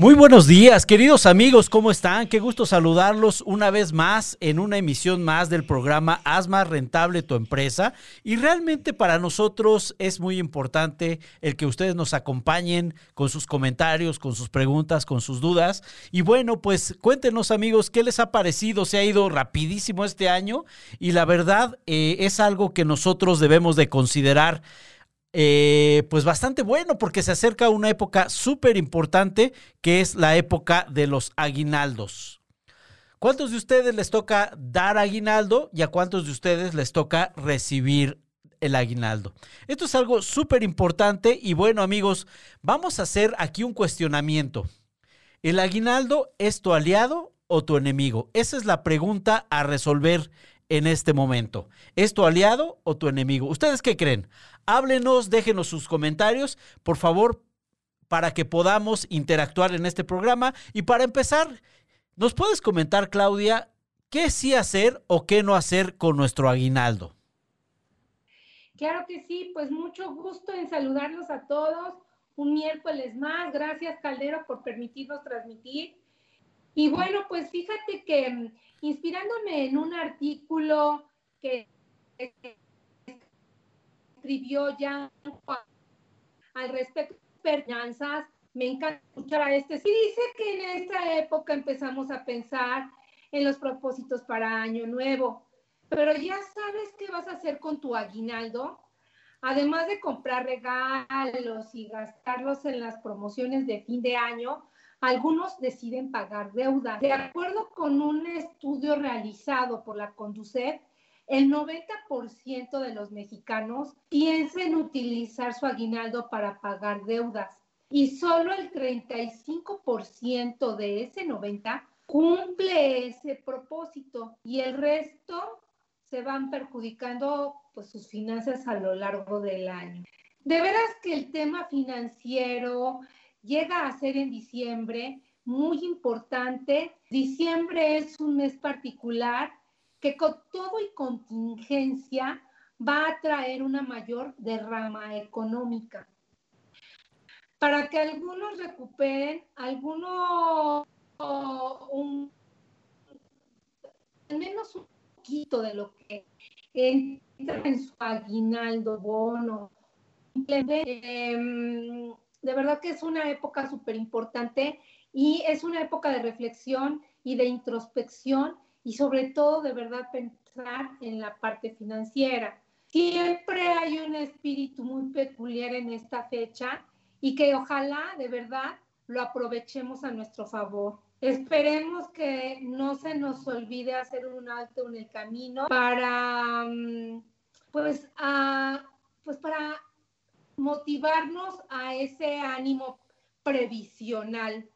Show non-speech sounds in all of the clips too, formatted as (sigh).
Muy buenos días, queridos amigos, ¿cómo están? Qué gusto saludarlos una vez más en una emisión más del programa Haz más rentable tu empresa. Y realmente para nosotros es muy importante el que ustedes nos acompañen con sus comentarios, con sus preguntas, con sus dudas. Y bueno, pues cuéntenos amigos, ¿qué les ha parecido? Se ha ido rapidísimo este año y la verdad eh, es algo que nosotros debemos de considerar eh, pues bastante bueno porque se acerca una época súper importante que es la época de los aguinaldos. ¿Cuántos de ustedes les toca dar aguinaldo y a cuántos de ustedes les toca recibir el aguinaldo? Esto es algo súper importante y bueno amigos, vamos a hacer aquí un cuestionamiento. ¿El aguinaldo es tu aliado o tu enemigo? Esa es la pregunta a resolver en este momento. ¿Es tu aliado o tu enemigo? ¿Ustedes qué creen? Háblenos, déjenos sus comentarios, por favor, para que podamos interactuar en este programa. Y para empezar, ¿nos puedes comentar, Claudia, qué sí hacer o qué no hacer con nuestro aguinaldo? Claro que sí, pues mucho gusto en saludarlos a todos. Un miércoles más. Gracias, Caldero, por permitirnos transmitir. Y bueno, pues fíjate que mm, inspirándome en un artículo que escribió ya al respecto de me encanta escuchar a este. Sí dice que en esta época empezamos a pensar en los propósitos para Año Nuevo, pero ya sabes qué vas a hacer con tu aguinaldo. Además de comprar regalos y gastarlos en las promociones de fin de año, algunos deciden pagar deudas. De acuerdo con un estudio realizado por la Conducet, el 90% de los mexicanos piensan utilizar su aguinaldo para pagar deudas y solo el 35% de ese 90% cumple ese propósito y el resto se van perjudicando pues sus finanzas a lo largo del año. De veras que el tema financiero llega a ser en diciembre muy importante. Diciembre es un mes particular que con todo y contingencia va a traer una mayor derrama económica. Para que algunos recuperen, algunos un, al menos un poquito de lo que entra en su aguinaldo, bono, eh, de verdad que es una época súper importante y es una época de reflexión y de introspección y sobre todo de verdad pensar en la parte financiera. Siempre hay un espíritu muy peculiar en esta fecha y que ojalá de verdad lo aprovechemos a nuestro favor. Esperemos que no se nos olvide hacer un alto en el camino para, mm, pues, a, pues para motivarnos a ese ánimo previsional.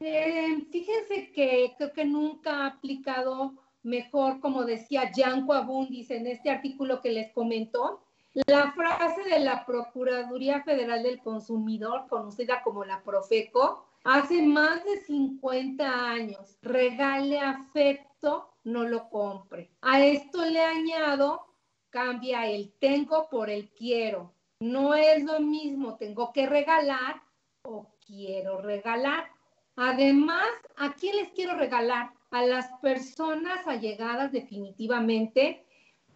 Eh, fíjense que creo que nunca ha aplicado mejor, como decía Yanko Abundis en este artículo que les comentó, la frase de la Procuraduría Federal del Consumidor, conocida como la Profeco, hace más de 50 años, regale afecto, no lo compre. A esto le añado cambia el tengo por el quiero. No es lo mismo tengo que regalar o quiero regalar. Además, ¿a quién les quiero regalar? A las personas allegadas definitivamente,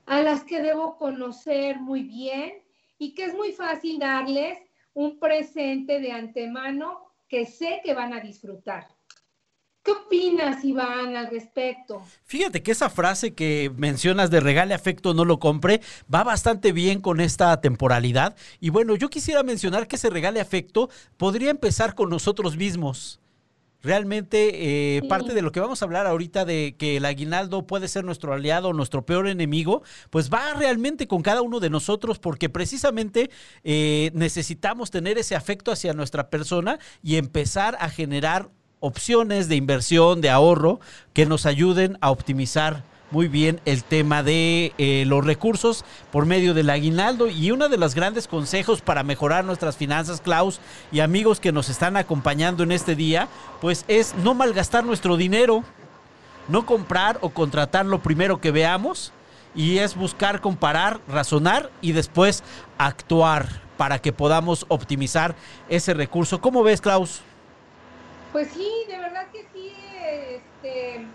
a las que debo conocer muy bien y que es muy fácil darles un presente de antemano que sé que van a disfrutar. ¿Qué opinas, Iván, al respecto? Fíjate que esa frase que mencionas de regale afecto, no lo compre, va bastante bien con esta temporalidad. Y bueno, yo quisiera mencionar que ese regale afecto podría empezar con nosotros mismos. Realmente, eh, parte de lo que vamos a hablar ahorita de que el aguinaldo puede ser nuestro aliado, nuestro peor enemigo, pues va realmente con cada uno de nosotros porque precisamente eh, necesitamos tener ese afecto hacia nuestra persona y empezar a generar opciones de inversión, de ahorro, que nos ayuden a optimizar muy bien el tema de eh, los recursos por medio del aguinaldo y uno de los grandes consejos para mejorar nuestras finanzas, Klaus y amigos que nos están acompañando en este día, pues es no malgastar nuestro dinero, no comprar o contratar lo primero que veamos y es buscar, comparar, razonar y después actuar para que podamos optimizar ese recurso. ¿Cómo ves, Klaus? Pues sí, de verdad que sí, este,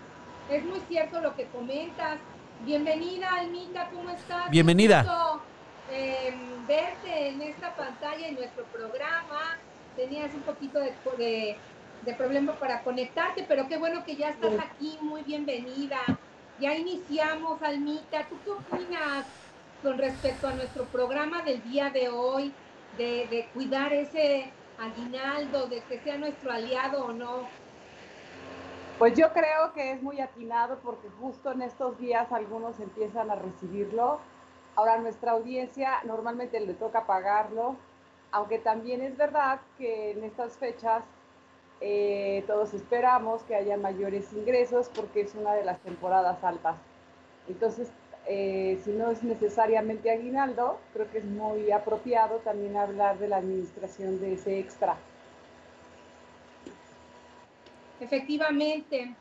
es muy cierto lo que comentas. Bienvenida, Almita, ¿cómo estás? Bienvenida. Eh, verte en esta pantalla en nuestro programa. Tenías un poquito de, de, problema para conectarte, pero qué bueno que ya estás aquí. Muy bienvenida. Ya iniciamos, Almita. ¿Tú qué opinas con respecto a nuestro programa del día de hoy? De, de cuidar ese aguinaldo, de que sea nuestro aliado o no? Pues yo creo que es muy atinado porque justo en estos días algunos empiezan a recibirlo. Ahora nuestra audiencia normalmente le toca pagarlo, aunque también es verdad que en estas fechas eh, todos esperamos que haya mayores ingresos porque es una de las temporadas altas. Entonces eh, si no es necesariamente aguinaldo, creo que es muy apropiado también hablar de la administración de ese extra. Efectivamente.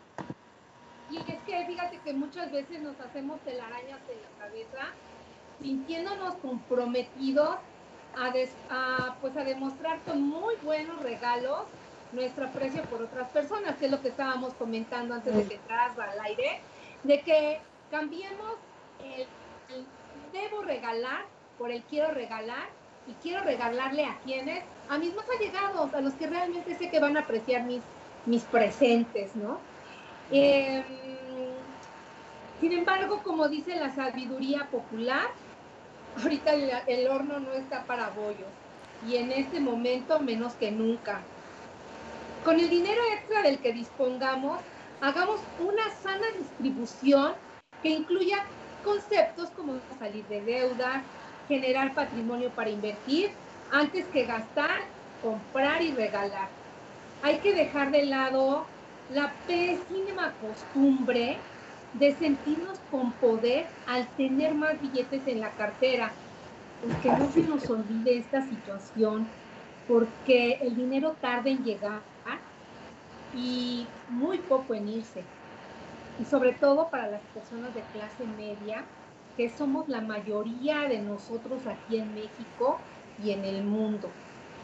Y es que fíjate que muchas veces nos hacemos telarañas en la cabeza, sintiéndonos comprometidos a, pues a demostrar con muy buenos regalos nuestro aprecio por otras personas, que es lo que estábamos comentando antes de que entras al aire, de que cambiemos el, debo regalar por el quiero regalar y quiero regalarle a quienes, a mis más allegados, a los que realmente sé que van a apreciar mis, mis presentes, ¿no? Em, sin embargo, como dice la sabiduría popular, ahorita el, el, horno no está para bollos y en este momento menos que nunca. Con el dinero extra del que dispongamos, hagamos una sana distribución que incluya conceptos como salir de deuda, generar patrimonio para invertir, antes que gastar, comprar y regalar. Hay que dejar de lado la pésima costumbre de sentirnos con poder al tener más billetes en la cartera. Pues que no se nos olvide esta situación, porque el dinero tarda en llegar y muy poco en irse y sobre todo para las personas de clase media, que somos la mayoría de nosotros aquí en México y en el mundo.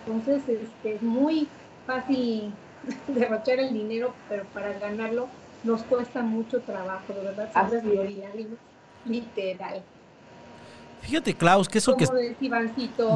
Entonces este, es muy fácil (laughs) derrochar el dinero, pero para ganarlo nos cuesta mucho trabajo, de verdad, literal. Fíjate, Klaus, que eso que...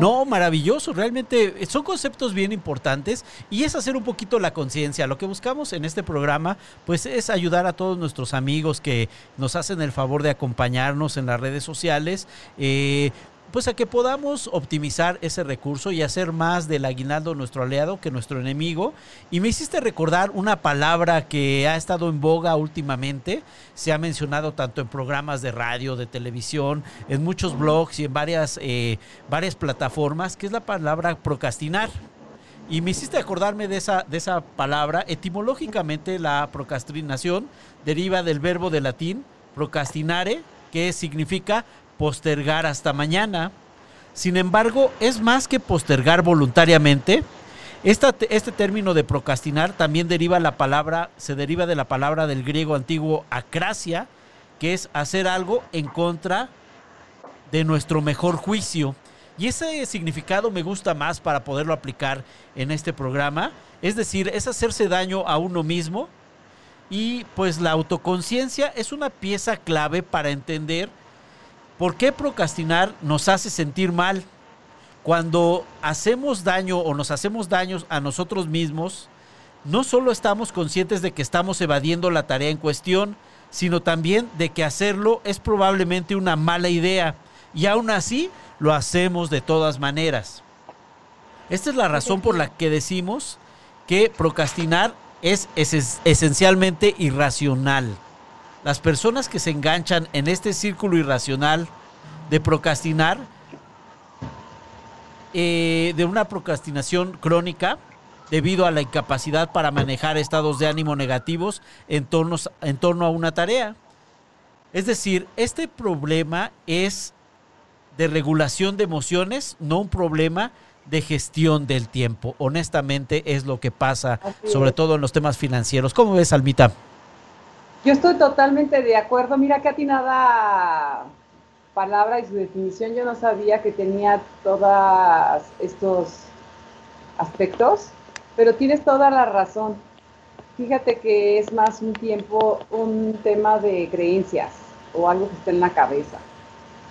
No, maravilloso, realmente eh, son conceptos bien importantes y es hacer un poquito la conciencia. Lo que buscamos en este programa, pues es ayudar a todos nuestros amigos que nos hacen el favor de acompañarnos en las redes sociales. Eh, pues a que podamos optimizar ese recurso y hacer más del aguinaldo nuestro aliado que nuestro enemigo. Y me hiciste recordar una palabra que ha estado en boga últimamente, se ha mencionado tanto en programas de radio, de televisión, en muchos blogs y en varias, eh, varias plataformas, que es la palabra procrastinar. Y me hiciste acordarme de esa, de esa palabra. Etimológicamente la procrastinación deriva del verbo de latín procrastinare, que significa postergar hasta mañana. Sin embargo, es más que postergar voluntariamente. este término de procrastinar también deriva la palabra, se deriva de la palabra del griego antiguo acracia, que es hacer algo en contra de nuestro mejor juicio. Y ese significado me gusta más para poderlo aplicar en este programa. Es decir, es hacerse daño a uno mismo. Y pues la autoconciencia es una pieza clave para entender ¿Por qué procrastinar nos hace sentir mal? Cuando hacemos daño o nos hacemos daños a nosotros mismos, no solo estamos conscientes de que estamos evadiendo la tarea en cuestión, sino también de que hacerlo es probablemente una mala idea y aún así lo hacemos de todas maneras. Esta es la razón por la que decimos que procrastinar es esencialmente irracional. Las personas que se enganchan en este círculo irracional de procrastinar, eh, de una procrastinación crónica, debido a la incapacidad para manejar estados de ánimo negativos en, en torno a una tarea. Es decir, este problema es de regulación de emociones, no un problema de gestión del tiempo. Honestamente es lo que pasa, sobre todo en los temas financieros. ¿Cómo ves, Almita? Yo estoy totalmente de acuerdo. Mira qué atinada palabra y su definición. Yo no sabía que tenía todos estos aspectos, pero tienes toda la razón. fíjate que es más un tiempo, un tema de creencias o algo que esté en la cabeza.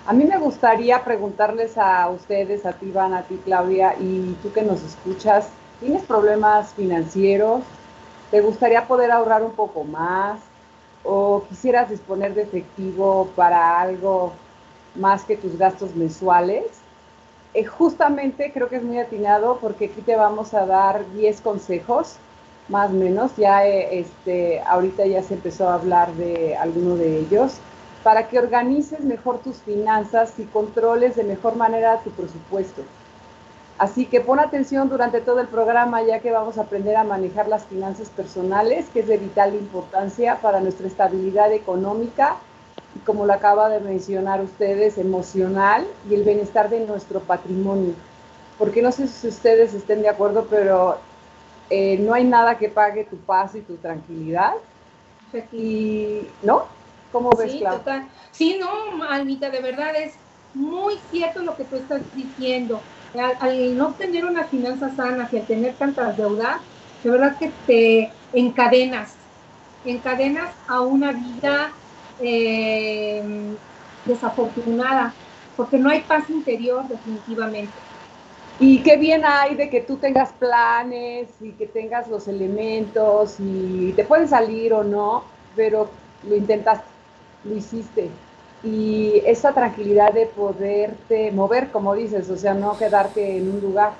A mí me gustaría preguntarles a ustedes, a ti, Iván, a ti, Claudia, y tú que nos escuchas, ¿tienes problemas financieros? ¿Te gustaría poder ahorrar un poco más? ¿O quisieras disponer de efectivo para algo más que tus gastos mensuales? Eh, justamente creo que es muy atinado porque aquí te vamos a dar 10 consejos, más o menos. Ya eh, este, ahorita ya se empezó a hablar de alguno de ellos para que organices mejor tus finanzas y controles de mejor manera tu presupuesto. Así que pon atención durante todo el programa ya que vamos a aprender a manejar las finanzas personales, que es de vital importancia para nuestra estabilidad económica y como lo acaba de mencionar ustedes, emocional y el bienestar de nuestro patrimonio. Porque no sé si ustedes estén de acuerdo, pero eh, no hay nada que pague tu paz y tu tranquilidad. Y, ¿no? ¿Cómo ves, sí, total. Sí, no, Almita, de verdad es muy cierto lo que tú estás diciendo. Al, no tener una finanza sana y al tener tantas deudas, de verdad que te encadenas, encadenas a una vida eh, desafortunada, porque no hay paz interior definitivamente. Y qué bien hay de que tú tengas planes y que tengas los elementos y te pueden salir o no, pero lo intentaste lo hiciste. Y esa tranquilidad de poderte mover, como dices, o sea, no quedarte en un lugar.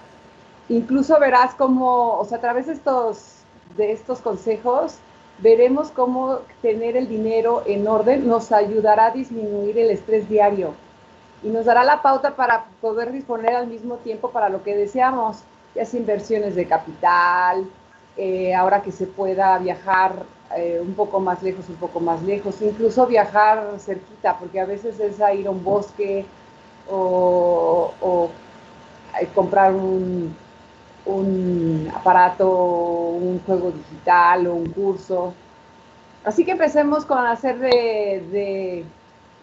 Incluso verás cómo, o sea, a través de estos, de estos consejos, veremos cómo tener el dinero en orden nos ayudará a disminuir el estrés diario y nos dará la pauta para poder disponer al mismo tiempo para lo que deseamos, ya sea inversiones de capital, eh, ahora que se pueda viajar eh, un poco más lejos, un poco más lejos, incluso viajar cerquita, porque a veces es a ir a un bosque o, eh, comprar un, aparato, un juego digital o un curso. Así que empecemos con hacer de, de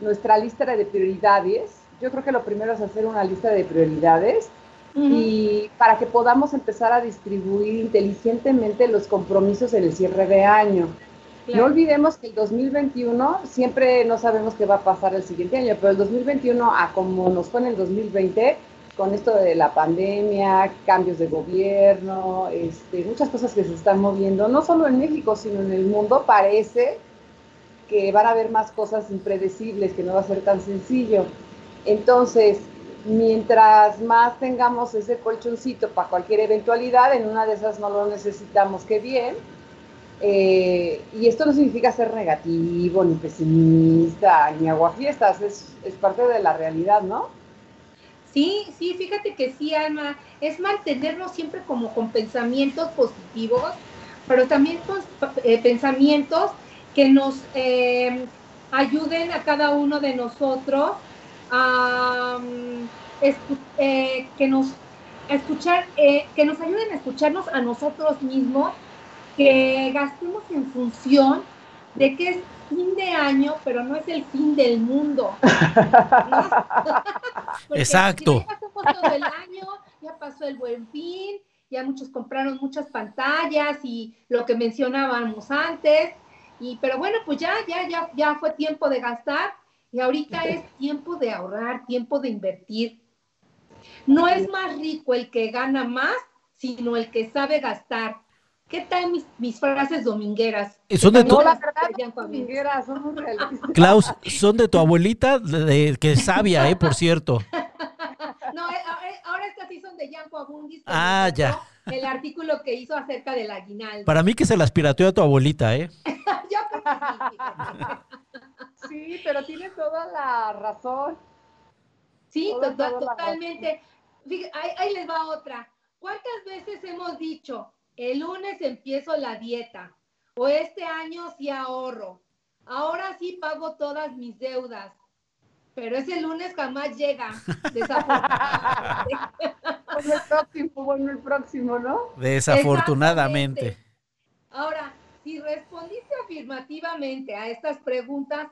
nuestra lista de prioridades. Yo creo que lo primero es hacer una lista de prioridades y para que podamos empezar a distribuir inteligentemente los compromisos en el cierre de año. No olvidemos que el 2021 siempre no sabemos qué va a pasar el siguiente año, pero el 2021, a como nos fue en el 2020, con esto de la pandemia, cambios de gobierno, este, muchas cosas que se están moviendo, no solo en México, sino en el mundo, parece que van a haber más cosas impredecibles, que no va a ser tan sencillo. Entonces, mientras más tengamos ese colchoncito para cualquier eventualidad, en una de esas no lo necesitamos, que bien. Eh, y esto no significa ser negativo, ni pesimista, ni aguafiestas, es, es parte de la realidad, ¿no? Sí, sí, fíjate que sí, Alma, es mantenernos siempre como con pensamientos positivos, pero también con eh, pensamientos que nos eh, ayuden a cada uno de nosotros eh, que nos escuchar, eh, que nos ayuden a escucharnos a nosotros mismos, que gastemos en función de que es fin de año, pero no es el fin del mundo. (laughs) (laughs) Exacto. Ya pasó todo el año, ya pasó el buen fin, ya muchos compraron muchas pantallas y lo que mencionábamos antes. Y, pero bueno, pues ya, ya, ya, ya fue tiempo de gastar y ahorita es tiempo de ahorrar, tiempo de invertir. No es más rico el que gana más, sino el que sabe gastar. ¿Qué tal mis, frases domingueras? Son de tu... domingueras, son muy Klaus, son de tu abuelita, de, que es sabia, ¿eh? Por cierto. (laughs) No, eh, eh, ahora estas sí son de Yanko Abundis. Ah, ya. El artículo que hizo acerca del aguinaldo. Para mí que se las pirateó a tu abuelita, ¿eh? (laughs) Yo creo que sí. Sí, pero tiene toda la razón. Sí, totalmente. ahí, les va otra. ¿Cuántas veces hemos dicho, el lunes empiezo la dieta? O este año sí ahorro. Ahora sí pago todas mis deudas. Pero ese lunes jamás llega. (laughs) Desafortunadamente. el próximo, bueno, el próximo, ¿no? Desafortunadamente. Ahora, si respondiste afirmativamente a estas preguntas,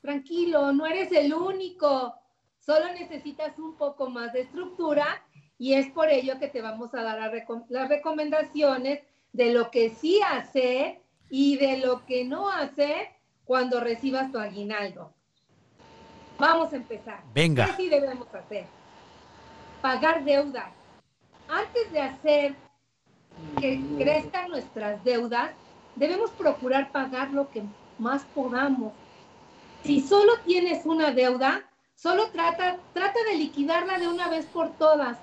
tranquilo, no eres el único, solo necesitas un poco más de estructura y es por ello que te vamos a dar las recomendaciones de lo que sí hacer y de lo que no hacer cuando recibas tu aguinaldo. Vamos a empezar. Venga. ¿Qué sí debemos hacer? Pagar deudas. Antes de hacer que crezcan nuestras deudas, debemos procurar pagar lo que más podamos. Si solo tienes una deuda, solo trata, trata de liquidarla de una vez por todas.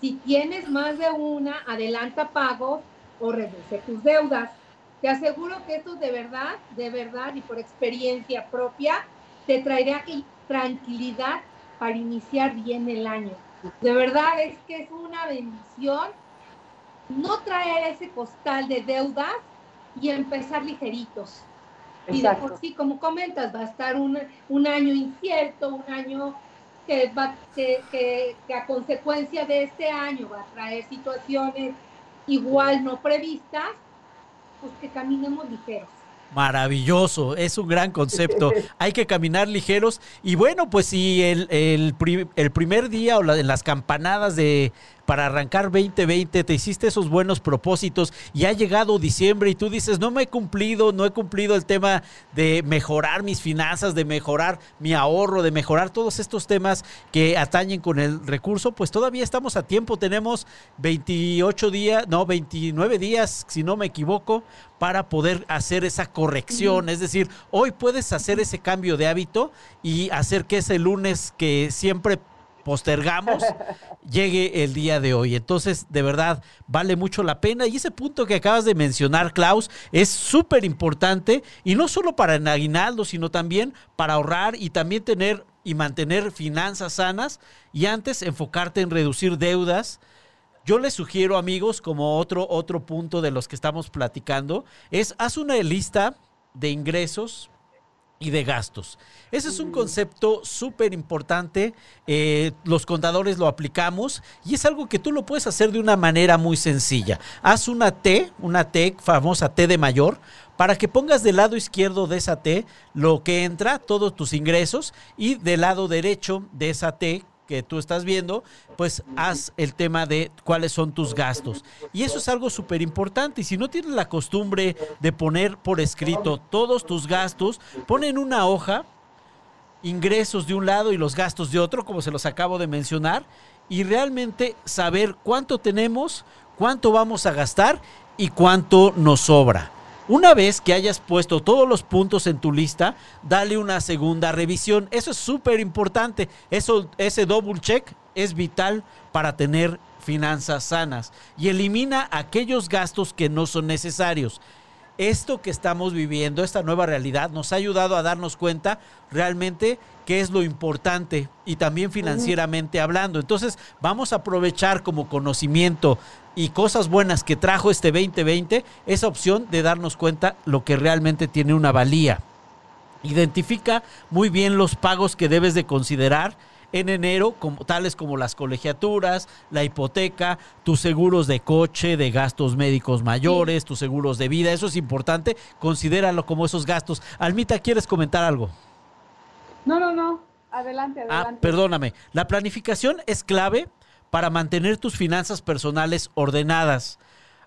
Si tienes más de una, adelanta pagos o reduce tus deudas. Te aseguro que esto de verdad, de verdad y por experiencia propia, te traerá tranquilidad para iniciar bien el año. De verdad es que es una bendición no traer ese costal de deudas y empezar ligeritos. Y de por sí, como comentas, va a estar un, un año incierto, un año que, va, que, que, a consecuencia de este año va a traer situaciones igual no previstas, pues que caminemos ligeros. Maravilloso, es un gran concepto. (laughs) Hay que caminar ligeros. Y bueno, pues si el, el, el primer día o en las campanadas de para arrancar 2020, te hiciste esos buenos propósitos y ha llegado diciembre y tú dices, no me he cumplido, no he cumplido el tema de mejorar mis finanzas, de mejorar mi ahorro, de mejorar todos estos temas que atañen con el recurso, pues todavía estamos a tiempo, tenemos 28 días, no, 29 días, si no me equivoco, para poder hacer esa corrección. Es decir, hoy puedes hacer ese cambio de hábito y hacer que ese lunes que siempre postergamos, llegue el día de hoy. Entonces, de verdad, vale mucho la pena. Y ese punto que acabas de mencionar, Klaus, es súper importante. Y no solo para el aguinaldo, sino también para ahorrar y también tener y mantener finanzas sanas. Y antes, enfocarte en reducir deudas. Yo les sugiero, amigos, como otro, otro punto de los que estamos platicando, es haz una lista de ingresos y de gastos. Ese es un concepto súper importante. Eh, los contadores lo aplicamos y es algo que tú lo puedes hacer de una manera muy sencilla. Haz una T, una T famosa T de mayor, para que pongas del lado izquierdo de esa T lo que entra, todos tus ingresos, y del lado derecho de esa T que tú estás viendo, pues haz el tema de cuáles son tus gastos. Y eso es algo súper importante. Y si no tienes la costumbre de poner por escrito todos tus gastos, pon en una hoja ingresos de un lado y los gastos de otro, como se los acabo de mencionar, y realmente saber cuánto tenemos, cuánto vamos a gastar y cuánto nos sobra. Una vez que hayas puesto todos los puntos en tu lista, dale una segunda revisión. Eso es súper importante. Eso, ese double check es vital para tener finanzas sanas y elimina aquellos gastos que no son necesarios. Esto que estamos viviendo, esta nueva realidad, nos ha ayudado a darnos cuenta realmente qué es lo importante y también financieramente hablando. Entonces, vamos a aprovechar como conocimiento y cosas buenas que trajo este 2020 esa opción de darnos cuenta lo que realmente tiene una valía. Identifica muy bien los pagos que debes de considerar en enero, como, tales como las colegiaturas, la hipoteca, tus seguros de coche, de gastos médicos mayores, tus seguros de vida. Eso es importante. Considéralo como esos gastos. Almita, ¿quieres comentar algo? No, no, no. Adelante, ah, adelante. Ah, perdóname. La planificación es clave para mantener tus finanzas personales ordenadas.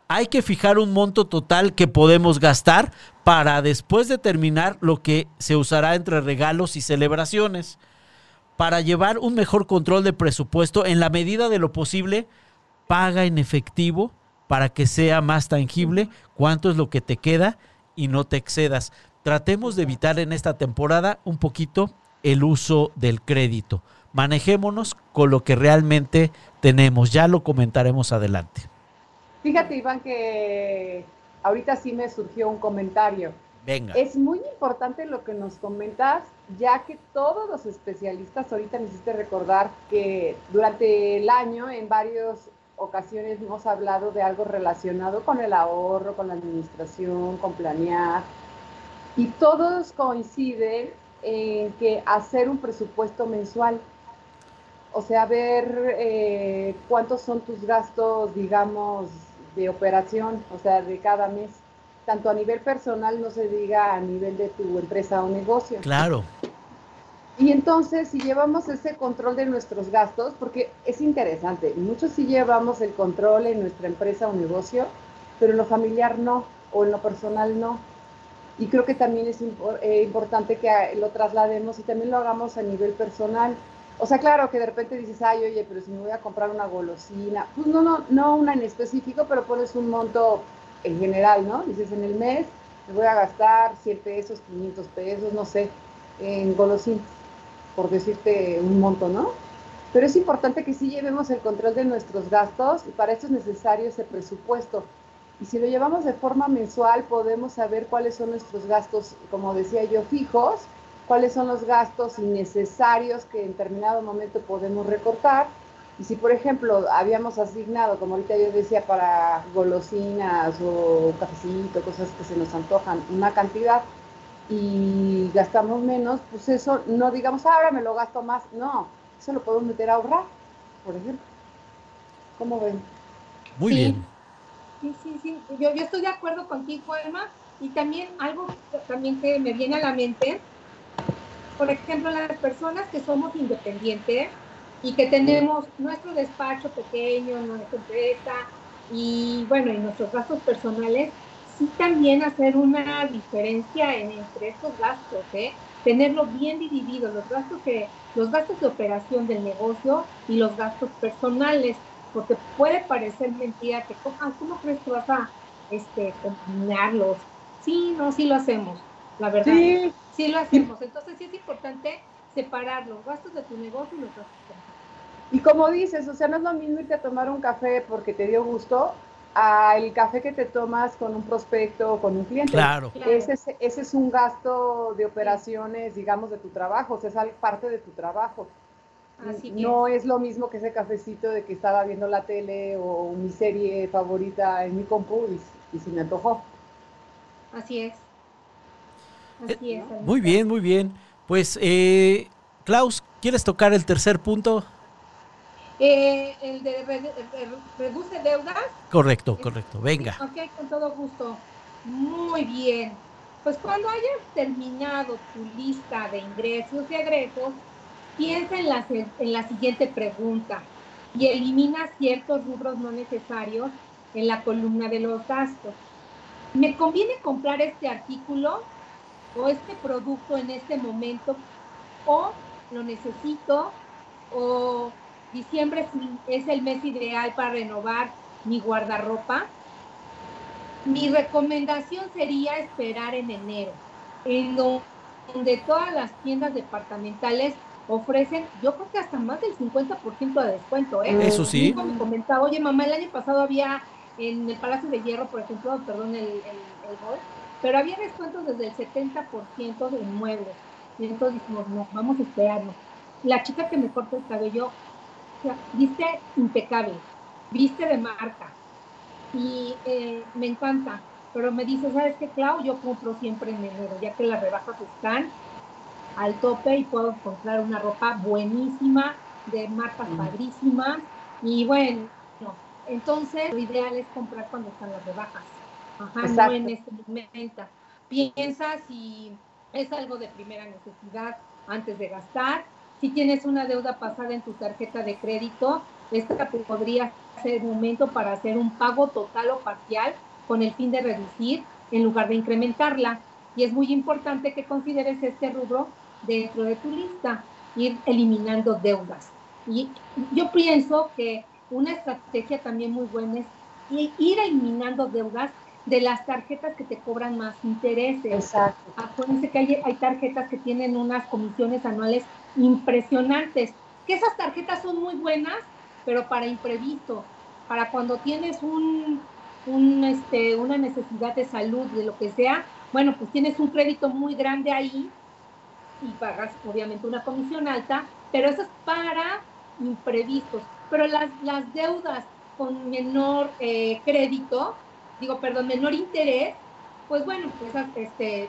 Hay que fijar un monto total que podemos gastar para después determinar lo que se usará entre regalos y celebraciones. Para llevar un mejor control de presupuesto en la medida de lo posible, paga en efectivo para que sea más tangible cuánto es lo que te queda y no te excedas. Tratemos de evitar en esta temporada un poquito el uso del crédito manejémonos con lo que realmente tenemos. Ya lo comentaremos adelante. Fíjate, Iván, que ahorita sí me surgió un comentario. Es muy importante lo que nos comentas, ya que todos los especialistas, ahorita me hiciste recordar que durante el año en varias ocasiones hemos hablado de algo relacionado con el ahorro, con la administración, con planear, y todos coinciden en que hacer un presupuesto mensual o sea, ver eh, cuántos son tus gastos, digamos, de operación, o sea, de cada mes, tanto a nivel personal, no se diga a nivel de tu empresa o negocio. Claro. Y entonces, si llevamos ese control de nuestros gastos, porque es interesante, muchos sí llevamos el control en nuestra empresa o negocio, pero en lo familiar no, o en lo personal no. y creo que también es eh, importante que lo traslademos y también lo hagamos a nivel personal. O sea, claro que de repente dices, ay, oye, pero si me voy a comprar una golosina, pues no, no, no una en específico, pero pones un monto en general, ¿no? Dices, en el mes me voy a gastar 100 pesos, 500 pesos, no sé, en golosinas, por decirte un monto, ¿no? Pero es importante que sí llevemos el control de nuestros gastos y para eso es necesario ese presupuesto. Y si lo llevamos de forma mensual, podemos saber cuáles son nuestros gastos, como decía yo, fijos, cuáles son los gastos innecesarios que en determinado momento podemos recortar. Y si, por ejemplo, habíamos asignado, como ahorita yo decía, para golosinas o cafecito, cosas que se nos antojan, una cantidad y gastamos menos, pues eso no digamos, ah, ahora me lo gasto más. No, eso lo podemos meter a ahorrar, por ejemplo. ¿Cómo ven? Muy bien. Sí, sí, sí. Yo, yo estoy de acuerdo contigo, Emma. Y también algo también que me viene a la mente, por ejemplo, las personas que somos independientes y que tenemos nuestro despacho pequeño, nuestra empresa y bueno, y nuestros gastos personales, sí también hacer una diferencia entre estos gastos, ¿eh? tenerlo bien dividido, los gastos que los gastos de operación del negocio y los gastos personales, porque puede parecer mentira que, ah, ¿cómo crees que vas a este, combinarlos? Sí, no, sí lo hacemos, la verdad. Sí, sí lo hacemos. Entonces sí es importante separar los gastos de tu negocio y los gastos personales. Y como dices, o sea, no es lo mismo irte a tomar un café porque te dio gusto al café que te tomas con un prospecto o con un cliente. Claro. Ese, es, ese es un gasto de operaciones, digamos, de tu trabajo, o sea, es parte de tu trabajo. Así no es. lo mismo que ese cafecito de que estaba viendo la tele o mi serie favorita en mi compu y, y se me antojó. Así es. Así es. Muy bien, muy bien. Pues, eh, Klaus, ¿quieres tocar el tercer punto? Eh, el de reduce deudas. Correcto, correcto. Venga. Ok, con todo gusto. Muy bien. Pues cuando hayas terminado tu lista de ingresos y egresos, piensa en la, en la siguiente pregunta y elimina ciertos rubros no necesarios en la columna de los gastos. ¿Me conviene comprar este artículo o este producto en este momento? ¿O lo necesito? ¿O diciembre es el mes ideal para renovar mi guardarropa. Mi recomendación sería esperar en enero, en donde todas las tiendas departamentales ofrecen, yo creo que hasta más del 50% de descuento. ¿eh? Eso sí. Me comentaba, oye mamá, el año pasado había en el Palacio de Hierro, por ejemplo, perdón, el, el, pero había descuentos desde el 70% de inmuebles. Y entonces dijimos, no, vamos a esperarnos. La chica que me corta el cabello viste impecable, viste de marca. Y eh, me encanta. Pero me dice, ¿sabes qué, Clau? Yo compro siempre en enero, ya que las rebajas están al tope y puedo encontrar una ropa buenísima, de marcas mm. padrísimas. Y bueno, entonces lo ideal es comprar cuando están las rebajas. Ajá, no en este momento. Piensa si es algo de primera necesidad antes de gastar si tienes una deuda pasada en tu tarjeta de crédito, esta podría ser el momento para hacer un pago total o parcial con el fin de reducir en lugar de incrementarla. Y es muy importante que consideres este rubro dentro de tu lista, ir eliminando deudas. Y yo pienso que una estrategia también muy buena es ir eliminando deudas de las tarjetas que te cobran más intereses. Exacto. Acuérdense que hay, hay tarjetas que tienen unas comisiones anuales impresionantes, que esas tarjetas son muy buenas, pero para imprevisto, para cuando tienes un, un, este, una necesidad de salud, de lo que sea, bueno, pues tienes un crédito muy grande ahí y pagas obviamente una comisión alta, pero eso es para imprevistos. Pero las, las deudas con menor eh, crédito, digo, perdón, menor interés, pues bueno, pues este,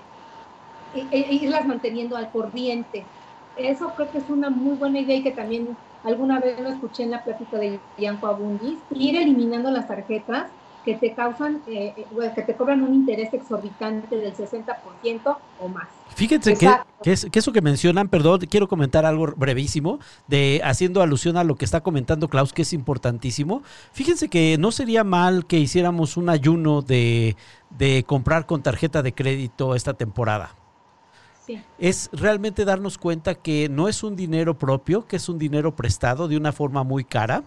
e, e, irlas manteniendo al corriente. Eso creo que es una muy buena idea y que también alguna vez lo escuché en la plática de Bianco Abundis, ir eliminando las tarjetas que te causan, eh, eh que te cobran un interés exorbitante del 60% o más. Fíjense que, que, es, que, eso que mencionan, perdón, quiero comentar algo brevísimo, de haciendo alusión a lo que está comentando Klaus, que es importantísimo. Fíjense que no sería mal que hiciéramos un ayuno de, de comprar con tarjeta de crédito esta temporada. Sí. Es realmente darnos cuenta que no es un dinero propio, que es un dinero prestado de una forma muy cara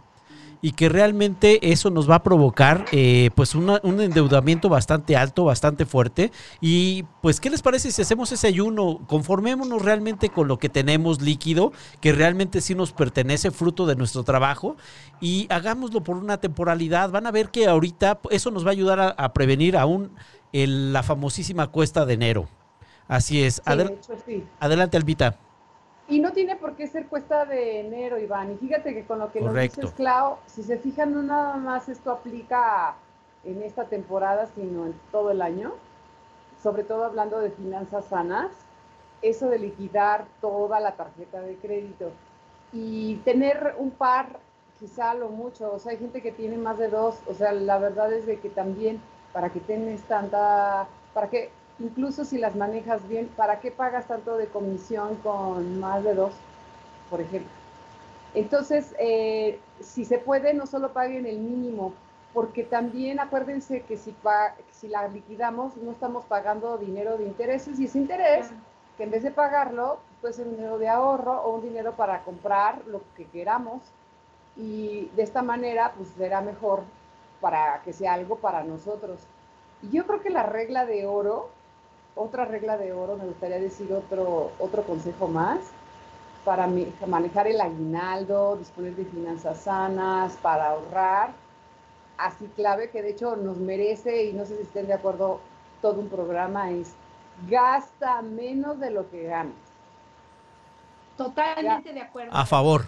y que realmente eso nos va a provocar eh, pues un endeudamiento bastante alto, bastante fuerte. Y pues, ¿qué les parece si hacemos ese ayuno? Conformémonos realmente con lo que tenemos líquido, que realmente sí nos pertenece, fruto de nuestro trabajo, y hagámoslo por una temporalidad. Van a ver que ahorita eso nos va a ayudar a, prevenir aún la famosísima cuesta de enero. Así es. Adelante, Albita. Y no tiene por qué ser cuesta de enero, Iván. Y fíjate que con lo que nos dices, Clau, si se fijan, no nada más esto aplica en esta temporada, sino en todo el año. Sobre todo hablando de finanzas sanas, eso de liquidar toda la tarjeta de crédito y tener un par, quizá lo mucho. O sea, hay gente que tiene más de dos. O sea, la verdad es de que también para que tengas tanta, para que incluso si las manejas bien, ¿para qué pagas tanto de comisión con más de dos, por ejemplo? Entonces, eh, si se puede, no solo paguen el mínimo, porque también acuérdense que si, si la liquidamos, no estamos pagando dinero de intereses, y ese interés, que en vez de pagarlo, puede ser un dinero de ahorro o un dinero para comprar lo que queramos, y de esta manera, pues será mejor para que sea algo para nosotros. Y yo creo que la regla de oro otra regla de oro, me gustaría decir otro, otro consejo más para manejar el aguinaldo, disponer de finanzas sanas, para ahorrar. Así clave que de hecho nos merece, y no sé si estén de acuerdo, todo un programa es gasta menos de lo que ganas. Totalmente de acuerdo. A favor.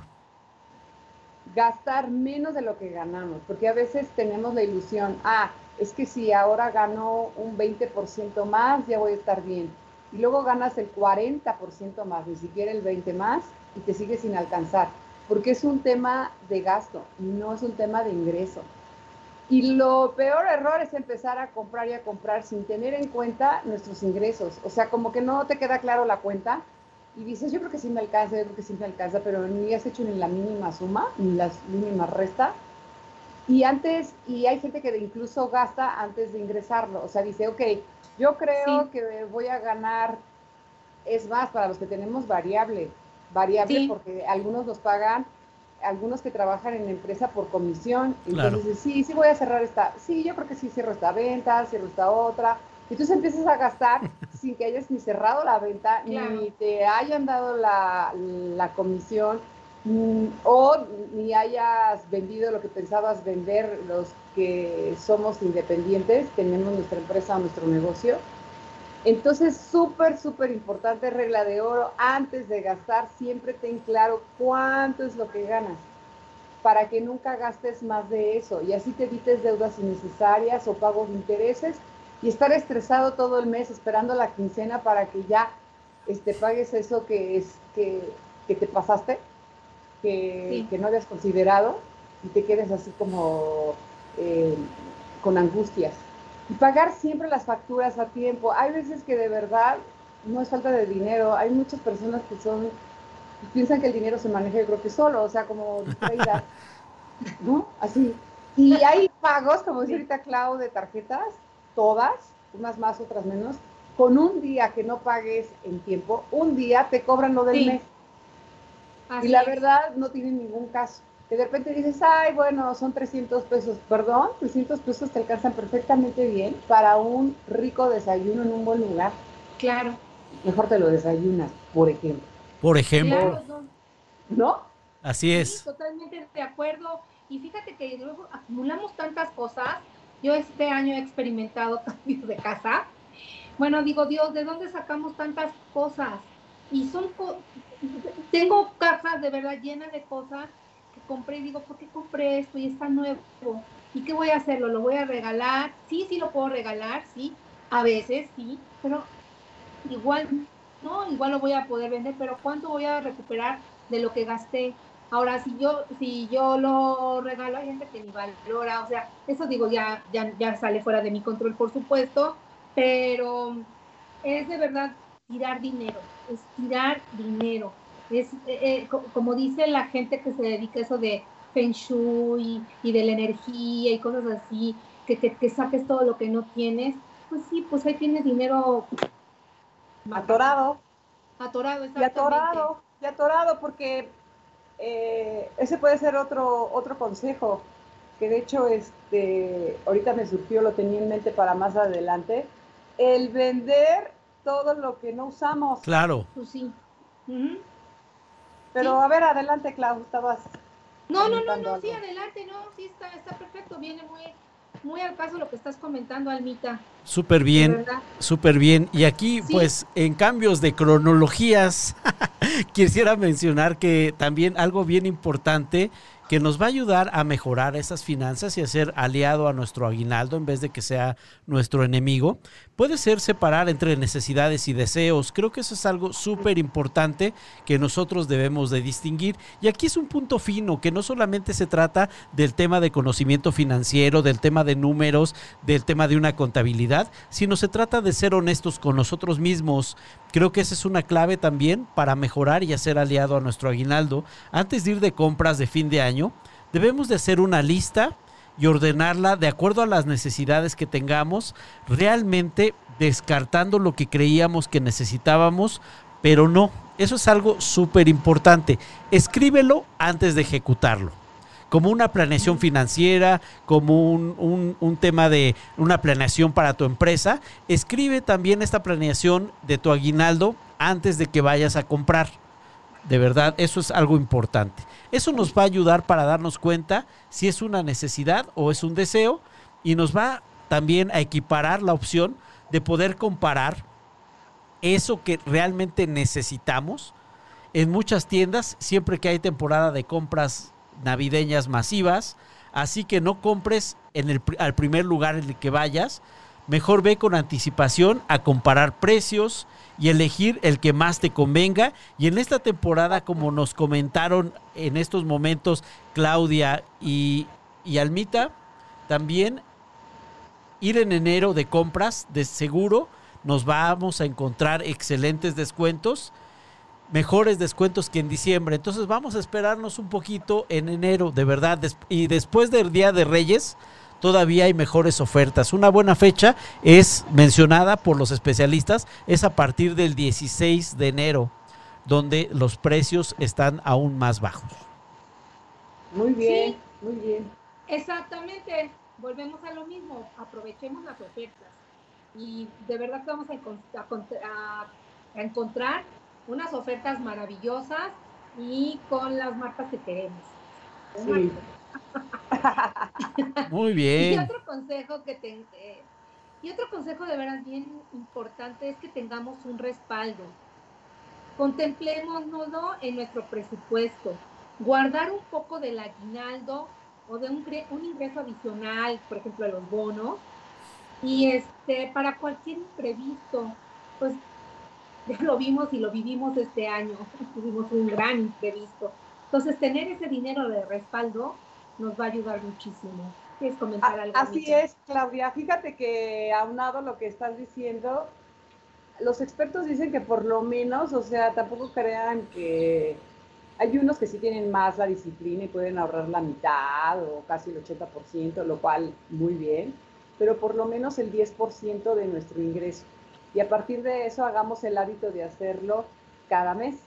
Gastar menos de lo que ganamos, porque a veces tenemos la ilusión, ah, es que si ahora gano un 20% más, ya voy a estar bien. Y luego ganas el 40% más, ni siquiera el 20% más, y te sigues sin alcanzar, porque es un tema de gasto, no es un tema de ingreso. Y lo peor error es empezar a comprar y a comprar sin tener en cuenta nuestros ingresos. O sea, como que no te queda claro la cuenta y dices, yo creo que sí me alcanza, yo creo que sí me alcanza, pero ni has hecho ni la mínima suma, ni la mínima resta y antes, y hay gente que incluso gasta antes de ingresarlo, o sea, dice, ok, yo creo que voy a ganar, es más, para los que tenemos variable, variable porque algunos nos pagan, algunos que trabajan en la empresa por comisión, entonces sí, sí voy a cerrar esta, sí, yo creo que sí cierro esta venta, cierro esta otra, y entonces empiezas a gastar (laughs) sin que hayas ni cerrado la venta, ni te hayan dado la, la comisión, o ni hayas vendido lo que pensabas vender los que somos independientes, tenemos nuestra empresa o nuestro negocio. Entonces, súper, súper importante regla de oro, antes de gastar, siempre ten claro cuánto es lo que ganas, para que nunca gastes más de eso y así te evites deudas innecesarias o pagos de intereses y estar estresado todo el mes esperando la quincena para que ya este, pagues eso que, es, que, que te pasaste que, no habías considerado y te quedes así como eh, con angustias. Y pagar siempre las facturas a tiempo. Hay veces que de verdad no es falta de dinero. Hay muchas personas que son, piensan que el dinero se maneja, yo creo que solo, o sea, como (laughs) ¿no? Así. Y hay pagos, como dice ahorita Clau, de tarjetas, todas, unas más, otras menos, con un día que no pagues en tiempo, un día te cobran lo del mes y la verdad no tiene ningún caso. Que de repente dices, ay, bueno, son 300 pesos. Perdón, 300 pesos te alcanzan perfectamente bien para un rico desayuno en un buen lugar. Claro. Mejor te lo desayunas, por ejemplo. Por ejemplo. no. Así es. totalmente de acuerdo. Y fíjate que luego acumulamos tantas cosas. Yo este año he experimentado (laughs) cambios de casa. Bueno, digo, Dios, ¿de dónde sacamos tantas cosas? Y son tengo cajas de verdad llenas de cosas que compré y digo, ¿por qué compré esto y está nuevo? ¿Y qué voy a hacerlo? ¿Lo voy a regalar? Sí, sí lo puedo regalar, sí, a veces sí, pero igual, no, igual lo voy a poder vender, pero ¿cuánto voy a recuperar de lo que gasté? Ahora, si yo, si yo lo regalo, hay gente que ni valora, o sea, eso digo, ya, ya, ya sale fuera de mi control, por supuesto, pero es de verdad tirar dinero, es tirar dinero. Es eh, eh, como dice la gente que se dedica a eso de Feng Shui y, de la energía y cosas así, que, que, saques todo lo que no tienes, pues sí, pues ahí tienes dinero atorado. Atorado, exactamente. Y atorado, y atorado, porque eh, ese puede ser otro, otro consejo, que de hecho este, ahorita me surgió, lo tenía en mente para más adelante, el vender todo lo que no usamos. Claro. Pues sí. Pero a ver, adelante, Clau, estabas. No, no, no, no, sí, adelante, no, sí, está, está perfecto, viene muy, muy al caso lo que estás comentando, Almita. Súper bien, súper bien. Y aquí, pues, en cambios de cronologías, (laughs) quisiera mencionar que también algo bien importante que nos va a ayudar a mejorar esas finanzas y a ser aliado a nuestro aguinaldo en vez de que sea nuestro enemigo, puede ser separar entre necesidades y deseos. Creo que eso es algo súper importante que nosotros debemos de distinguir. Y aquí es un punto fino, que no solamente se trata del tema de conocimiento financiero, del tema de números, del tema de una contabilidad, sino se trata de ser honestos con nosotros mismos. Creo que esa es una clave también para mejorar y hacer aliado a nuestro aguinaldo. Antes de ir de compras de fin de año, debemos de hacer una lista y ordenarla de acuerdo a las necesidades que tengamos, realmente descartando lo que creíamos que necesitábamos, pero no. Eso es algo súper importante. Escríbelo antes de ejecutarlo. Como una planeación financiera, como un, un, tema de una planeación para tu empresa, escribe también esta planeación de tu aguinaldo antes de que vayas a comprar. De verdad, eso es algo importante. Eso nos va a ayudar para darnos cuenta si es una necesidad o es un deseo y nos va también a equiparar la opción de poder comparar eso que realmente necesitamos en muchas tiendas, siempre que hay temporada de compras navideñas masivas. Así que no compres en el, al primer lugar en el que vayas. Mejor ve con anticipación a comparar precios y elegir el que más te convenga. Y en esta temporada, como nos comentaron en estos momentos Claudia y, y Almita, también ir en enero de compras, de seguro nos vamos a encontrar excelentes descuentos, mejores descuentos que en diciembre. Entonces vamos a esperarnos un poquito en enero, de verdad. Y después del Día de Reyes, todavía hay mejores ofertas. Una buena fecha es mencionada por los especialistas, es a partir del 16 de enero, donde los precios están aún más bajos. Muy bien, muy bien. Exactamente, volvemos a lo mismo, aprovechemos las ofertas y de verdad que vamos a, encontrar unas ofertas maravillosas y con las marcas que queremos. Sí. (laughs) Muy bien. Y otro consejo que te, eh, y otro consejo de veras bien importante es que tengamos un respaldo. Contemplémonoslo en nuestro presupuesto. Guardar un poco del aguinaldo o de un, un ingreso adicional, por ejemplo, de los bonos. Y este, para cualquier imprevisto, pues (laughs) ya lo vimos y lo vivimos este año, (laughs) tuvimos un gran imprevisto. Entonces, tener ese dinero de respaldo nos va a ayudar muchísimo. ¿Quieres comentar algo? Así es, Claudia. Fíjate que aunado lo que estás diciendo, los expertos dicen que por lo menos, o sea, tampoco crean que hay unos que sí tienen más la disciplina y pueden ahorrar la mitad o casi el 80%, lo cual muy bien, pero por lo menos el 10% de nuestro ingreso. Y a partir de eso hagamos el hábito de hacerlo cada mes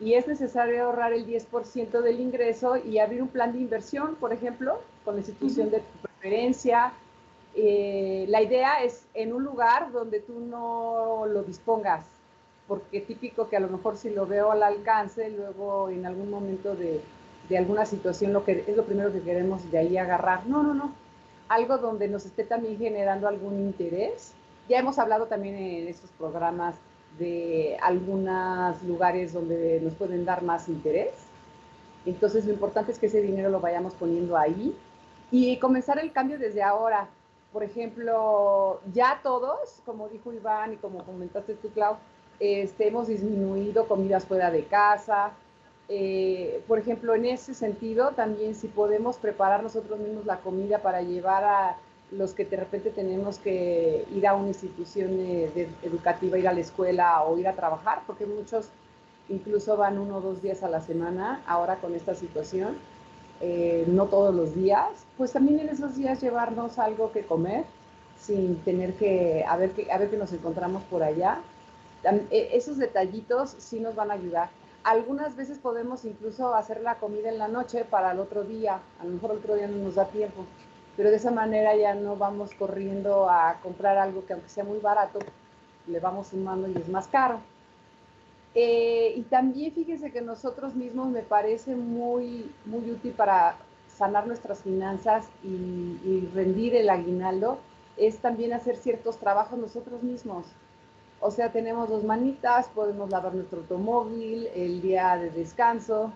y es necesario ahorrar el 10% del ingreso y abrir un plan de inversión, por ejemplo, con la institución de tu preferencia. Eh, la idea es en un lugar donde tú no lo dispongas, porque típico que a lo mejor si lo veo al alcance, luego en algún momento de, de alguna situación lo que es lo primero que queremos de ahí agarrar. No, no, no. Algo donde nos esté también generando algún interés. Ya hemos hablado también en estos programas de algunos lugares donde nos pueden dar más interés. Entonces lo importante es que ese dinero lo vayamos poniendo ahí y comenzar el cambio desde ahora. Por ejemplo, ya todos, como dijo Iván y como comentaste tú, Clau, este, hemos disminuido comidas fuera de casa, eh, por ejemplo, en ese sentido, también si podemos preparar nosotros mismos la comida para llevar a los que de repente tenemos que ir a una institución educativa, ir a la escuela o ir a trabajar, porque muchos incluso van uno o dos días a la semana ahora con esta situación, eh, no todos los días, pues también en esos días llevarnos algo que comer sin tener que a ver que, a ver que nos encontramos por allá. E, esos detallitos sí nos van a ayudar. Algunas veces podemos incluso hacer la comida en la noche para el otro día, a lo mejor el otro día no nos da tiempo, pero de esa manera ya no vamos corriendo a comprar algo que aunque sea muy barato, le vamos sumando y es más caro. Eh, y también fíjese que nosotros mismos me parece muy, muy útil para sanar nuestras finanzas y, rendir el aguinaldo, es también hacer ciertos trabajos nosotros mismos. O sea, tenemos dos manitas, podemos lavar nuestro automóvil el día de descanso,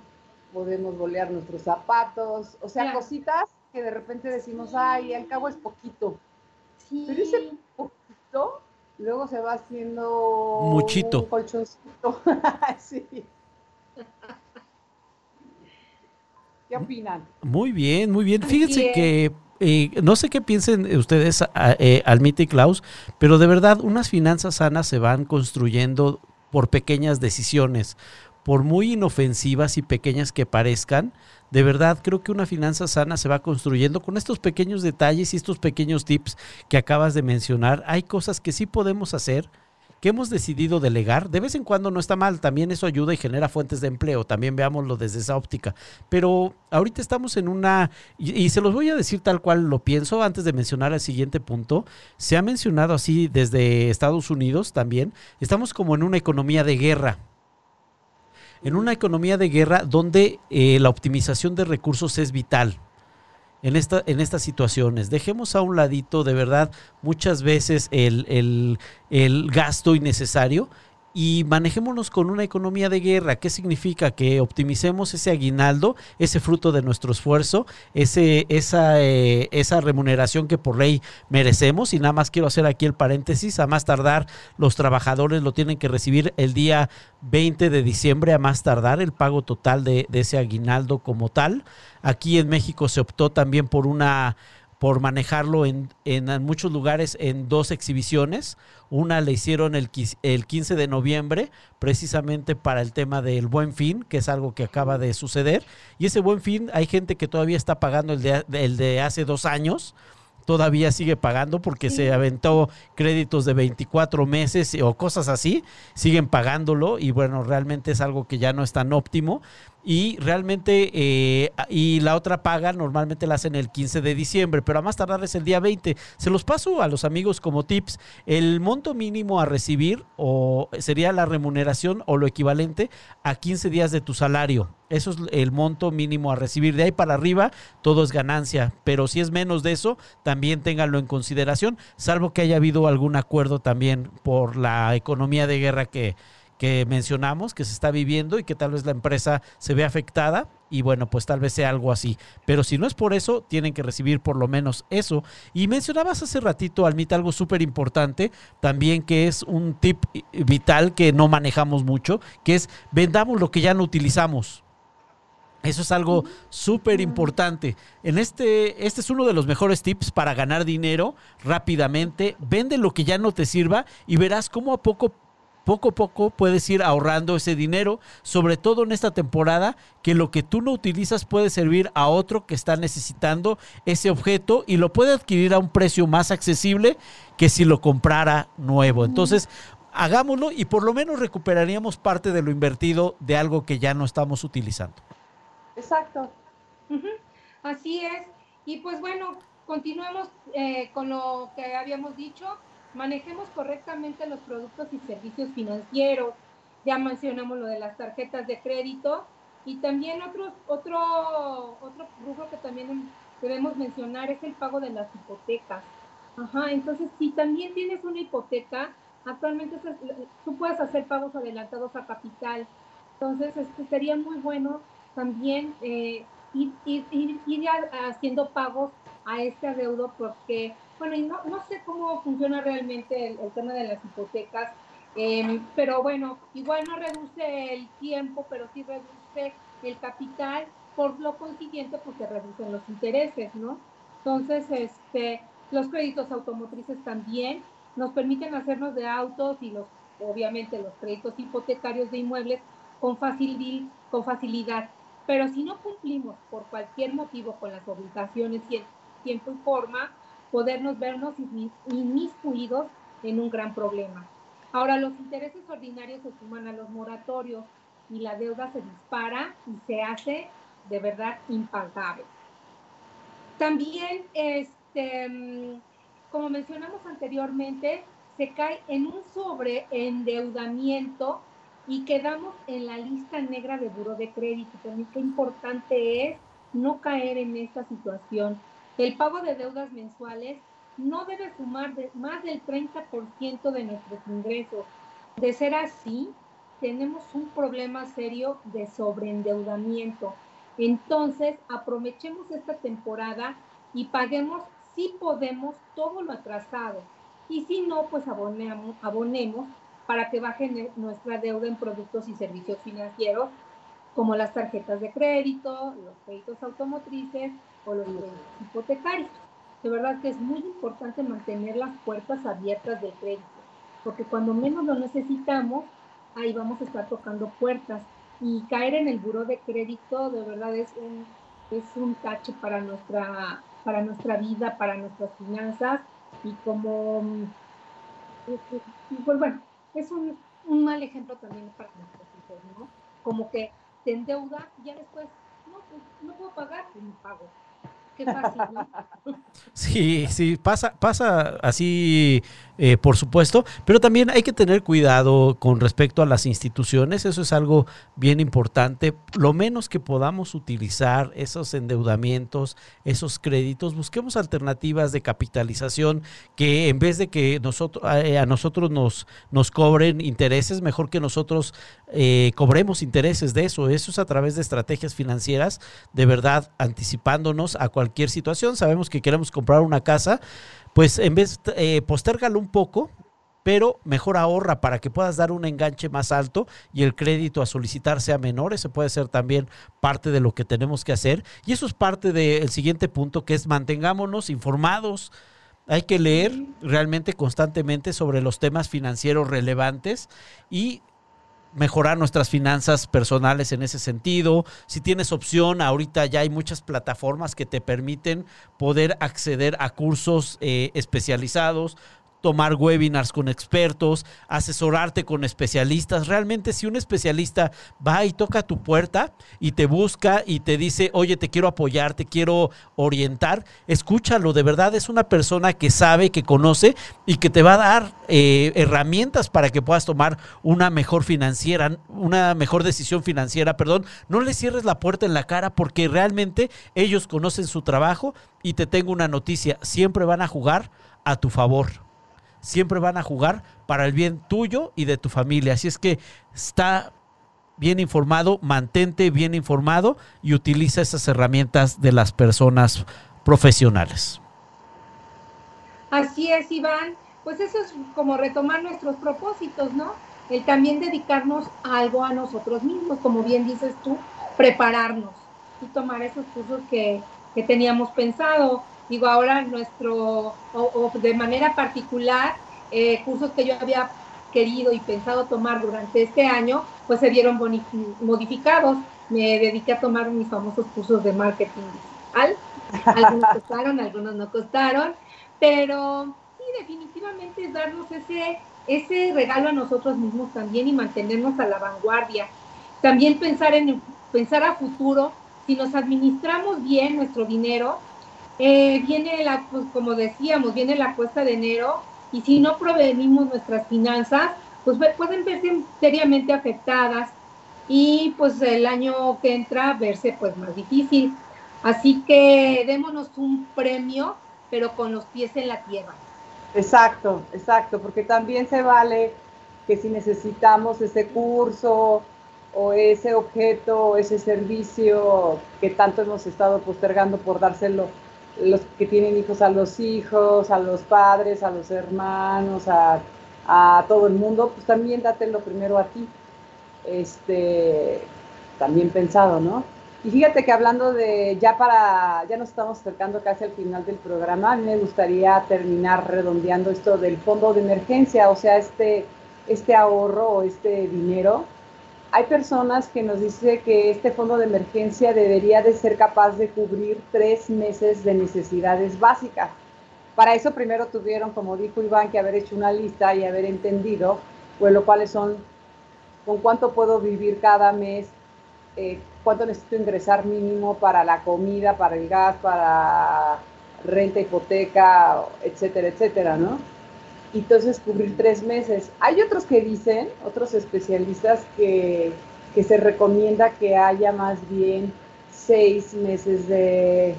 podemos bolear nuestros zapatos, o sea, cositas que de repente decimos, ay, al cabo es poquito. Sí. Pero ese poquito luego se va haciendo Muchito. un colchoncito. (laughs) sí. ¿Qué opinan? Muy bien, muy bien. Fíjense que eh, no sé qué piensen ustedes, eh, Almita y Klaus, pero de verdad unas finanzas sanas se van construyendo por pequeñas decisiones, por muy inofensivas y pequeñas que parezcan, de verdad creo que una finanza sana se va construyendo con estos pequeños detalles y estos pequeños tips que acabas de mencionar. Hay cosas que sí podemos hacer, que hemos decidido delegar. De vez en cuando no está mal, también eso ayuda y genera fuentes de empleo, también veámoslo desde esa óptica. Pero ahorita estamos en una, y, se los voy a decir tal cual lo pienso antes de mencionar el siguiente punto, se ha mencionado así desde Estados Unidos también, estamos como en una economía de guerra en una economía de guerra donde eh, la optimización de recursos es vital. En, esta, en estas situaciones. Dejemos a un ladito de verdad muchas veces el, el, el gasto innecesario y manejémonos con una economía de guerra. ¿Qué significa? Que optimicemos ese aguinaldo, ese fruto de nuestro esfuerzo, ese, esa, eh, esa remuneración que por ley merecemos. Y nada más quiero hacer aquí el paréntesis, a más tardar los trabajadores lo tienen que recibir el día 20 de diciembre, a más tardar el pago total de, de ese aguinaldo como tal. Aquí en México se optó también por una por manejarlo en, en, muchos lugares en dos exhibiciones. Una le hicieron el, el 15 de noviembre, precisamente para el tema del buen fin, que es algo que acaba de suceder. Y ese buen fin, hay gente que todavía está pagando el de, el de hace dos años todavía sigue pagando porque se aventó créditos de 24 meses o cosas así, siguen pagándolo y bueno, realmente es algo que ya no es tan óptimo y realmente, eh, y la otra paga normalmente la hacen el 15 de diciembre, pero a más tardar es el día 20. Se los paso a los amigos como tips. El monto mínimo a recibir o sería la remuneración o lo equivalente a 15 días de tu salario. Eso es el monto mínimo a recibir. De ahí para arriba todo es ganancia, pero si es menos de eso, también ténganlo en consideración, salvo que haya habido algún acuerdo también por la economía de guerra que, que mencionamos, que se está viviendo y que tal vez la empresa se ve afectada y bueno, pues tal vez sea algo así. Pero si no es por eso, tienen que recibir por lo menos eso. Y mencionabas hace ratito, Almita, algo súper importante, también que es un tip vital que no manejamos mucho, que es vendamos lo que ya no utilizamos. Eso es algo súper importante. En este, este es uno de los mejores tips para ganar dinero rápidamente. Vende lo que ya no te sirva y verás cómo a poco poco a poco puedes ir ahorrando ese dinero, sobre todo en esta temporada, que lo que tú no utilizas puede servir a otro que está necesitando ese objeto y lo puede adquirir a un precio más accesible que si lo comprara nuevo. Entonces, hagámoslo y por lo menos recuperaríamos parte de lo invertido de algo que ya no estamos utilizando. Exacto. Así es. Y pues bueno, continuemos eh, con lo que habíamos dicho manejemos correctamente los productos y servicios financieros. Ya mencionamos lo de las tarjetas de crédito y también otro, otro, otro rubro que también debemos mencionar es el pago de las hipotecas. Ajá, entonces si también tienes una hipoteca, actualmente tú puedes hacer pagos adelantados a capital. Entonces este sería muy bueno también eh, ir, ir, ir, haciendo pagos a este adeudo porque bueno, y no, no sé cómo funciona realmente el, tema de las hipotecas, em, pero bueno, igual no reduce el tiempo, pero sí reduce el capital, por lo consiguiente, pues se reducen los intereses, ¿no? Entonces, este, los créditos automotrices también nos permiten hacernos de autos y los, obviamente, los créditos hipotecarios de inmuebles con, con facilidad. Pero si no cumplimos por cualquier motivo con las obligaciones y el tiempo y forma, podernos vernos inmiscuidos en un gran problema. Ahora, los intereses ordinarios se suman a los moratorios y la deuda se dispara y se hace de verdad impagable. También, este, como mencionamos anteriormente, se cae en un sobreendeudamiento y quedamos en la lista negra de buro de crédito. También qué importante es no caer en esta situación. El pago de deudas mensuales no debe sumar más del 30% de nuestros ingresos. De ser así, tenemos un problema serio de sobreendeudamiento. Entonces, aprovechemos esta temporada y paguemos si podemos todo lo atrasado. Y si no, pues abonemos, abonemos para que baje nuestra deuda en productos y servicios financieros como las tarjetas de crédito, los créditos automotrices o los créditos hipotecarios. De verdad que es muy importante mantener las puertas abiertas del crédito, porque cuando menos lo necesitamos, ahí vamos a estar tocando puertas. Y caer en el buro de crédito de verdad es un, es un tache para nuestra, para nuestra vida, para nuestras finanzas y como, pues bueno, es un, un mal ejemplo también para nuestros hijos, ¿no? Como que te endeuda y ya después, no, pues no puedo pagar, pues no pago. (laughs) Sí, sí, pasa, pasa así eh, por supuesto, pero también hay que tener cuidado con respecto a las instituciones, eso es algo bien importante, lo menos que podamos utilizar esos endeudamientos, esos créditos, busquemos alternativas de capitalización que en vez de que nosotros, eh, a nosotros nos, nos cobren intereses, mejor que nosotros eh, cobremos intereses de eso, eso es a través de estrategias financieras, de verdad anticipándonos a cualquier situación, sabemos que queremos comprar una casa, pues en vez, eh, postérgalo un poco, pero mejor ahorra para que puedas dar un enganche más alto y el crédito a solicitar sea menor. Ese puede ser también parte de lo que tenemos que hacer. Y eso es parte del siguiente punto, que es mantengámonos informados. Hay que leer realmente constantemente sobre los temas financieros relevantes y mejorar nuestras finanzas personales en ese sentido. Si tienes opción, ahorita ya hay muchas plataformas que te permiten poder acceder a cursos eh, especializados tomar webinars con expertos, asesorarte con especialistas. Realmente si un especialista va y toca tu puerta y te busca y te dice, oye, te quiero apoyar, te quiero orientar, escúchalo. De verdad es una persona que sabe, que conoce y que te va a dar eh, herramientas para que puedas tomar una mejor financiera, una mejor decisión financiera, perdón. No le cierres la puerta en la cara porque realmente ellos conocen su trabajo y te tengo una noticia, siempre van a jugar a tu favor siempre van a jugar para el bien tuyo y de tu familia. Así es que está bien informado, mantente bien informado y utiliza esas herramientas de las personas profesionales. Así es, Iván. Pues eso es como retomar nuestros propósitos, ¿no? El también dedicarnos a algo a nosotros mismos, como bien dices tú, prepararnos y tomar esos cursos que, que teníamos pensado Digo, ahora nuestro, o, de manera particular, eh, cursos que yo había querido y pensado tomar durante este año, pues se vieron modificados. Me dediqué a tomar mis famosos cursos de marketing digital. Algunos (laughs) costaron, algunos no costaron, pero sí, definitivamente es darnos ese, ese regalo a nosotros mismos también y mantenernos a la vanguardia. También pensar en pensar a futuro, si nos administramos bien nuestro dinero, eh, viene la, pues como decíamos, viene la cuesta de enero y si no provenimos nuestras finanzas, pues pueden verse seriamente afectadas y pues el año que entra verse pues más difícil. Así que démonos un premio, pero con los pies en la tierra. Exacto, exacto, porque también se vale que si necesitamos ese curso o ese objeto o ese servicio que tanto hemos estado postergando por dárselo los que tienen hijos a los hijos, a los padres, a los hermanos, a, todo el mundo, pues también dátelo primero a ti. Este, también pensado, ¿no? Y fíjate que hablando de, ya para, ya nos estamos acercando casi al final del programa, a mí me gustaría terminar redondeando esto del fondo de emergencia, o sea, este, este ahorro este dinero. Hay personas que nos dicen que este fondo de emergencia debería de ser capaz de cubrir tres meses de necesidades básicas. Para eso primero tuvieron, como dijo Iván, que haber hecho una lista y haber entendido, pues lo cuales son, con cuánto puedo vivir cada mes, eh, cuánto necesito ingresar mínimo para la comida, para el gas, para renta, hipoteca, etcétera, etcétera, ¿no? Y entonces cubrir tres meses. Hay otros que dicen, otros especialistas, que, se recomienda que haya más bien seis meses de,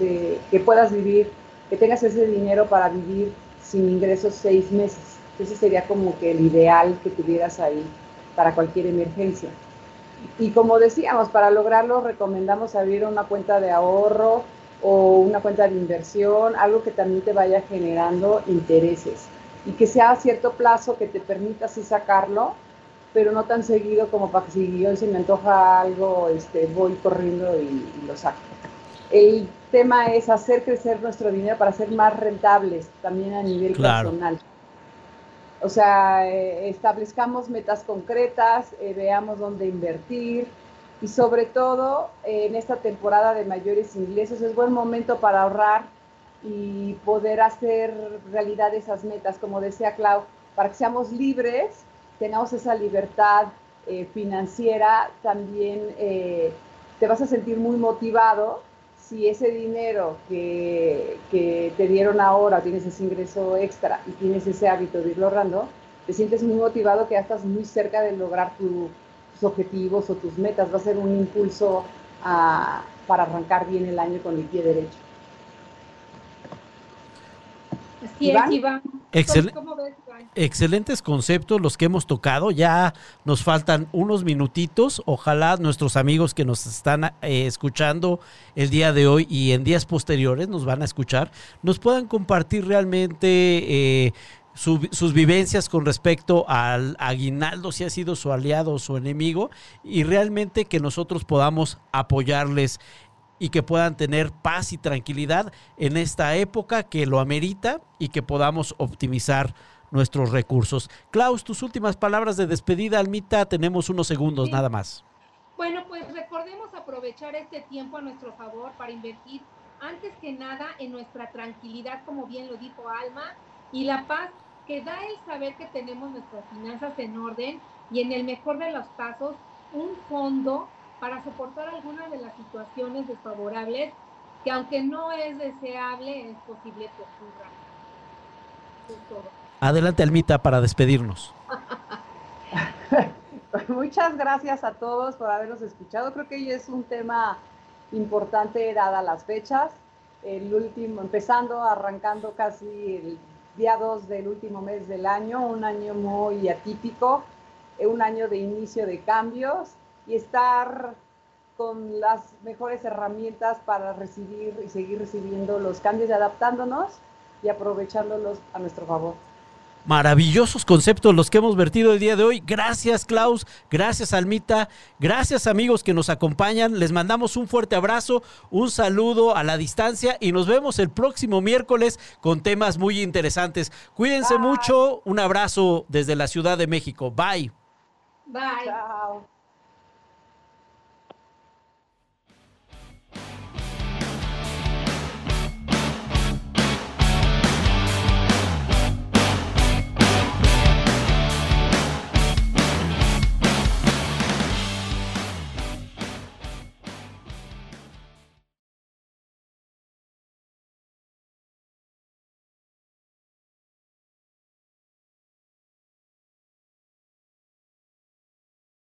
de, que puedas vivir, que tengas ese dinero para vivir sin ingresos seis meses. Ese sería como que el ideal que tuvieras ahí para cualquier emergencia. Y como decíamos, para lograrlo recomendamos abrir una cuenta de ahorro o una cuenta de inversión, algo que también te vaya generando intereses y que sea a cierto plazo que te permita así sacarlo, pero no tan seguido como para que si yo se me antoja algo, este, voy corriendo y, lo saco. El tema es hacer crecer nuestro dinero para ser más rentables también a nivel personal. O sea, eh, establezcamos metas concretas, eh, veamos dónde invertir y sobre todo eh, en esta temporada de mayores ingresos es buen momento para ahorrar y poder hacer realidad esas metas, como decía Clau, para que seamos libres, tengamos esa libertad financiera, también te vas a sentir muy motivado si ese dinero que, te dieron ahora, tienes ese ingreso extra y tienes ese hábito de irlo ahorrando, te sientes muy motivado que ya estás muy cerca de lograr tus objetivos o tus metas. Va a ser un impulso ah, para arrancar bien el año con el pie derecho. Así es, Iván. Excelentes conceptos los que hemos tocado. Ya nos faltan unos minutitos. Ojalá nuestros amigos que nos están eh, escuchando el día de hoy y en días posteriores nos van a escuchar, nos puedan compartir realmente eh, sus vivencias con respecto al aguinaldo, si ha sido su aliado o su enemigo, y realmente que nosotros podamos apoyarles y que puedan tener paz y tranquilidad en esta época que lo amerita y que podamos optimizar nuestros recursos. Klaus, tus últimas palabras de despedida, Almita, tenemos unos segundos nada más. Bueno, pues recordemos aprovechar este tiempo a nuestro favor para invertir antes que nada en nuestra tranquilidad, como bien lo dijo Alma, y la paz que da el saber que tenemos nuestras finanzas en orden y en el mejor de los casos, un fondo para soportar algunas de las situaciones desfavorables que aunque no es deseable, es posible que ocurra. Adelante, Almita, para despedirnos. (laughs) Muchas gracias a todos por habernos escuchado. Creo que hoy es un tema importante dada las fechas. El último, empezando, arrancando casi el día 2 del último mes del año, un año muy atípico, un año de inicio de cambios y estar con las mejores herramientas para recibir y seguir recibiendo los cambios y adaptándonos y aprovechándolos a nuestro favor. Maravillosos conceptos los que hemos vertido el día de hoy. Gracias Klaus, gracias Almita, gracias amigos que nos acompañan. Les mandamos un fuerte abrazo, un saludo a la distancia y nos vemos el próximo miércoles con temas muy interesantes. Cuídense mucho, un abrazo desde la Ciudad de México. Bye. Bye. Chao.